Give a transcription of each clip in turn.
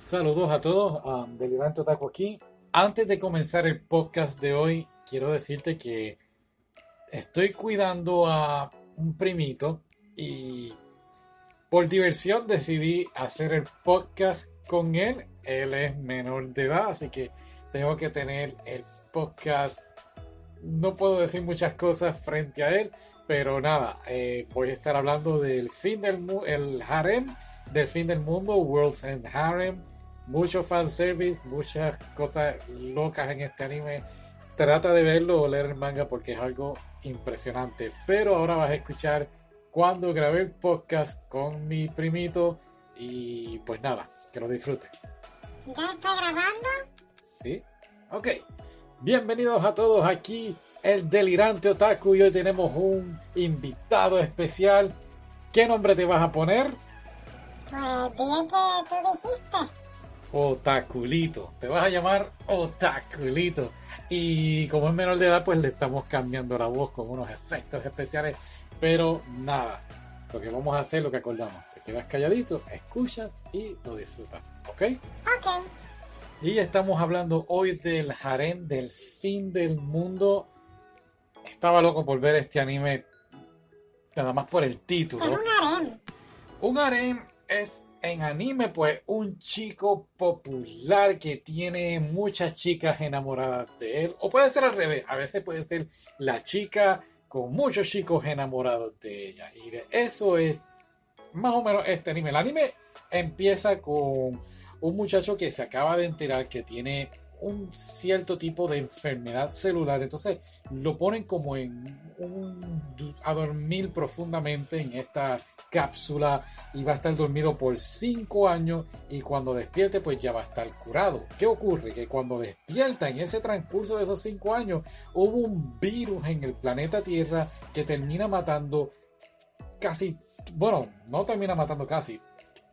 Saludos a todos, um, Delirante Otaku aquí. Antes de comenzar el podcast de hoy, quiero decirte que estoy cuidando a un primito y por diversión decidí hacer el podcast con él. Él es menor de edad, así que tengo que tener el podcast. No puedo decir muchas cosas frente a él, pero nada, eh, voy a estar hablando del fin del el harem del fin del mundo, World's End Harem. Mucho fanservice, muchas cosas locas en este anime. Trata de verlo o leer el manga porque es algo impresionante. Pero ahora vas a escuchar cuando grabé el podcast con mi primito. Y pues nada, que lo disfrute. ¿Ya está grabando? Sí. Ok. Bienvenidos a todos aquí, el delirante otaku. Y hoy tenemos un invitado especial. ¿Qué nombre te vas a poner? Pues bien que tú dijiste. Otaculito. Te vas a llamar Otaculito. Y como es menor de edad, pues le estamos cambiando la voz con unos efectos especiales. Pero nada, lo que vamos a hacer, lo que acordamos. Te quedas calladito, escuchas y lo disfrutas. ¿Ok? Ok. Y estamos hablando hoy del harem del fin del mundo. Estaba loco por ver este anime. Nada más por el título. Es un harem. Un harem es en anime, pues, un chico popular que tiene muchas chicas enamoradas de él. O puede ser al revés. A veces puede ser la chica con muchos chicos enamorados de ella. Y de eso es más o menos este anime. El anime empieza con un muchacho que se acaba de enterar que tiene un cierto tipo de enfermedad celular. Entonces lo ponen como en un, a dormir profundamente en esta cápsula y va a estar dormido por 5 años y cuando despierte pues ya va a estar curado. ¿Qué ocurre? Que cuando despierta en ese transcurso de esos 5 años hubo un virus en el planeta Tierra que termina matando casi, bueno, no termina matando casi,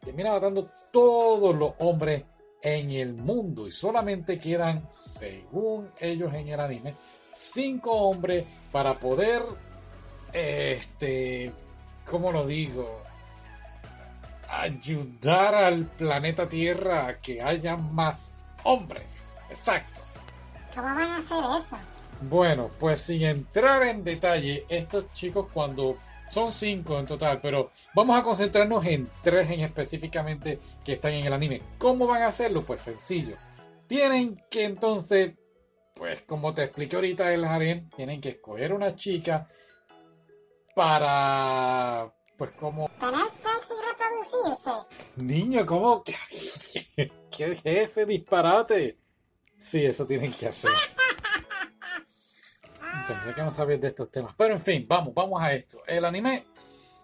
termina matando todos los hombres en el mundo y solamente quedan, según ellos en el anime, cinco hombres para poder, este, ¿cómo lo digo? Ayudar al planeta Tierra a que haya más hombres. Exacto. ¿Cómo van a hacer eso? Bueno, pues sin entrar en detalle, estos chicos cuando son cinco en total, pero vamos a concentrarnos en tres en específicamente que están en el anime. ¿Cómo van a hacerlo? Pues sencillo. Tienen que entonces, pues como te expliqué ahorita el harem, tienen que escoger una chica para, pues como... Tener sexo y reproducirse. Niño, ¿cómo? ¿Qué, qué es ese disparate? Sí, eso tienen que hacer. Pensé que no sabías de estos temas. Pero en fin, vamos, vamos a esto. El anime,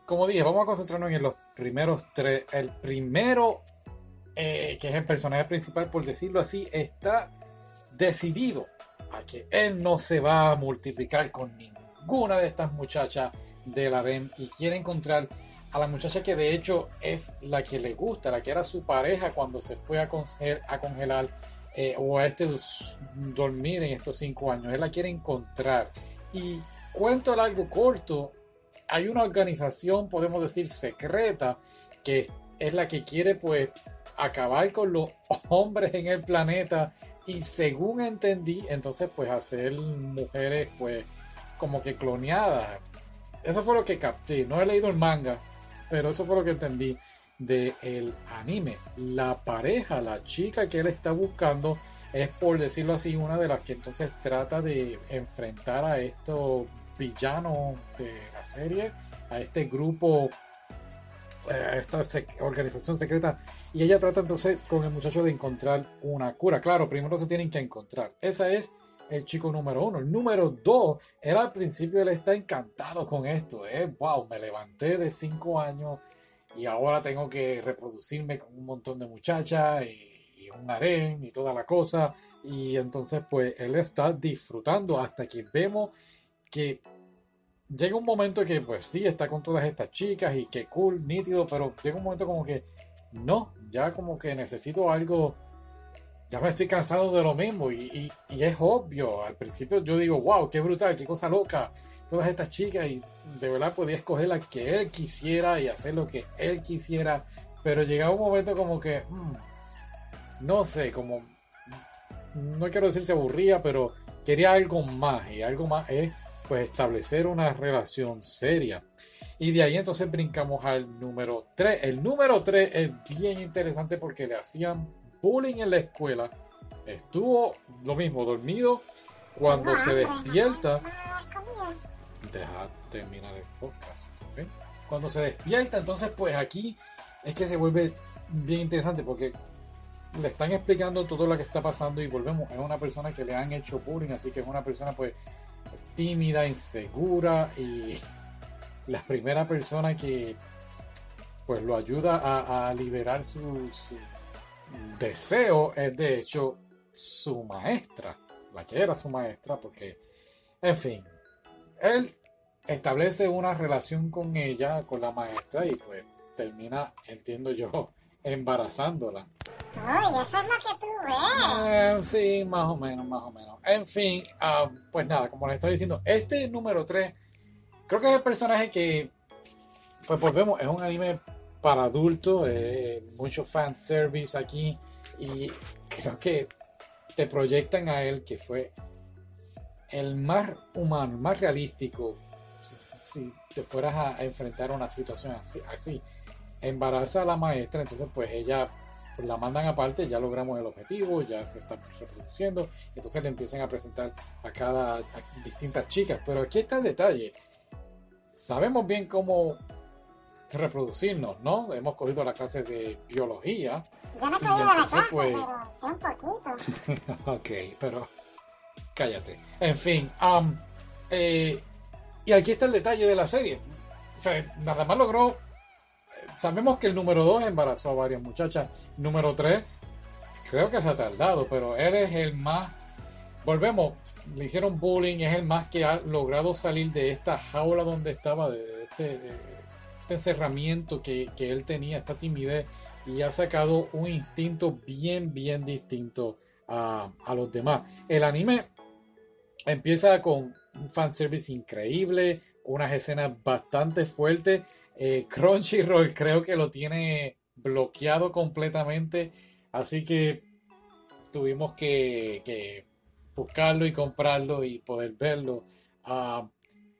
como dije, vamos a concentrarnos en los primeros tres. El primero, eh, que es el personaje principal, por decirlo así, está decidido a que él no se va a multiplicar con ninguna de estas muchachas de la REM y quiere encontrar a la muchacha que de hecho es la que le gusta, la que era su pareja cuando se fue a, congel a congelar eh, o a este dormir en estos cinco años. Él la quiere encontrar. Y cuento algo corto, hay una organización, podemos decir, secreta, que es la que quiere pues acabar con los hombres en el planeta y según entendí, entonces pues hacer mujeres pues como que cloneadas. Eso fue lo que capté. No he leído el manga, pero eso fue lo que entendí del anime. La pareja, la chica que él está buscando, es por decirlo así, una de las que entonces trata de enfrentar a estos villanos de la serie, a este grupo, eh, a esta organización secreta. Y ella trata entonces con el muchacho de encontrar una cura. Claro, primero se tienen que encontrar. Esa es el chico número uno. El número dos, él al principio él está encantado con esto. ¿eh? Wow, me levanté de cinco años y ahora tengo que reproducirme con un montón de muchachas y, un harén y toda la cosa. Y entonces pues él está disfrutando hasta que vemos que llega un momento que pues sí, está con todas estas chicas y que cool, nítido, pero llega un momento como que no, ya como que necesito algo, ya me estoy cansado de lo mismo y, y, es obvio, al principio yo digo, wow, qué brutal, qué cosa loca, todas estas chicas y de verdad podía escoger la que él quisiera y hacer lo que él quisiera, pero llegaba un momento como que, mmm, no sé, como, no quiero decir se aburría, pero quería algo más y algo más es pues establecer una relación seria. Y de ahí entonces brincamos al número 3. El número 3 es bien interesante porque le hacían bullying en la escuela. Estuvo lo mismo, dormido. Cuando se despierta, deja terminar el podcast. Cuando se despierta, entonces pues aquí es que se vuelve bien interesante porque le están explicando todo lo que está pasando y volvemos, es una persona que le han hecho bullying, así que es una persona pues tímida, insegura y la primera persona que pues lo ayuda a, liberar su, deseo es de hecho su maestra, la que era su maestra, porque, en fin, él establece una relación con ella, con la maestra, y pues termina, entiendo yo, embarazándola. Ay, eso es lo que tú ves. Eh, sí, más o menos, más o menos. En fin, ah, pues nada, como les estoy diciendo, este número 3, creo que es el personaje que, pues volvemos, es un anime para adultos, eh, mucho fan service aquí, y creo que te proyectan a él que fue el más humano, más realístico, si te fueras a, enfrentar a una situación así, así. Embaraza a la maestra, entonces pues ella pues la mandan aparte, ya logramos el objetivo, ya se está reproduciendo, entonces le empiezan a presentar a cada distintas chicas. Pero aquí está el detalle. Sabemos bien cómo reproducirnos, ¿no? Hemos cogido la clase de biología. Yo no he cogido la clase, pues... pero un poquito. ok, pero cállate. En fin, um, eh, y aquí está el detalle de la serie. O sea, nada más logró sabemos que el número 2 embarazó a varias muchachas. Número 3, creo que se ha tardado, pero él es el más. Volvemos, le hicieron bullying, es el más que ha logrado salir de esta jaula donde estaba, de este, este encerramiento que, él tenía, esta timidez, y ha sacado un instinto bien, bien distinto a, a los demás. El anime empieza con un fanservice increíble, unas escenas bastante fuertes eh, Crunchyroll creo que lo tiene bloqueado completamente, así que tuvimos que, buscarlo y comprarlo y poder verlo. Ah,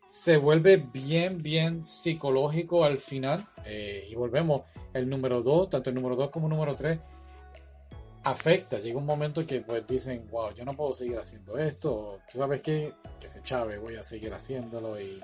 se vuelve bien, bien psicológico al final. Eh, y volvemos, el número 2, tanto el número 2 como el número 3, afecta. Llega un momento que pues dicen, wow, yo no puedo seguir haciendo esto. ¿Sabes qué? Que se chave, voy a seguir haciéndolo y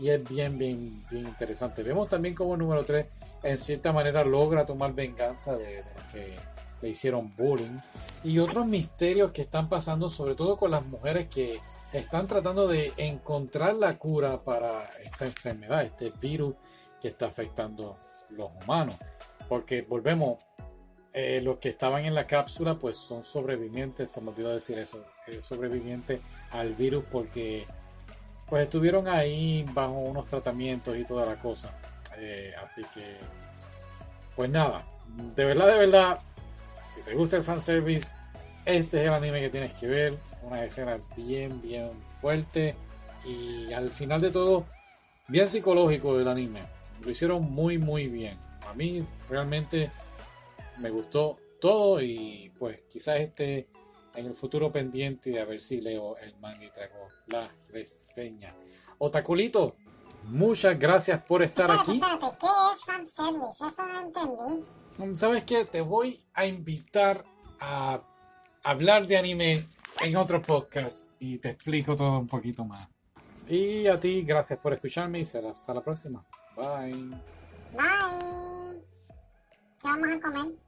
y es bien, bien, bien interesante. Vemos también como el número 3 en cierta manera logra tomar venganza de, los que le hicieron bullying y otros misterios que están pasando, sobre todo con las mujeres que están tratando de encontrar la cura para esta enfermedad, este virus que está afectando los humanos. Porque volvemos, eh, los que estaban en la cápsula pues son sobrevivientes, se me olvidó decir eso, sobrevivientes al virus porque pues estuvieron ahí bajo unos tratamientos y toda la cosa. Eh, así que, pues nada, de verdad, de verdad, si te gusta el fanservice, este es el anime que tienes que ver. Una escena bien, bien fuerte y al final de todo, bien psicológico del anime. Lo hicieron muy, muy bien. A mí realmente me gustó todo y pues quizás este en el futuro pendiente de a ver si leo el manga y traigo la reseña. Otaculito, muchas gracias por estar aquí. Espérate, ¿qué es fanservice? Eso no entendí. ¿Sabes qué? Te voy a invitar a hablar de anime en otro podcast y te explico todo un poquito más. Y a ti, gracias por escucharme y hasta la próxima. Bye. Bye. ¿Qué vamos a comer?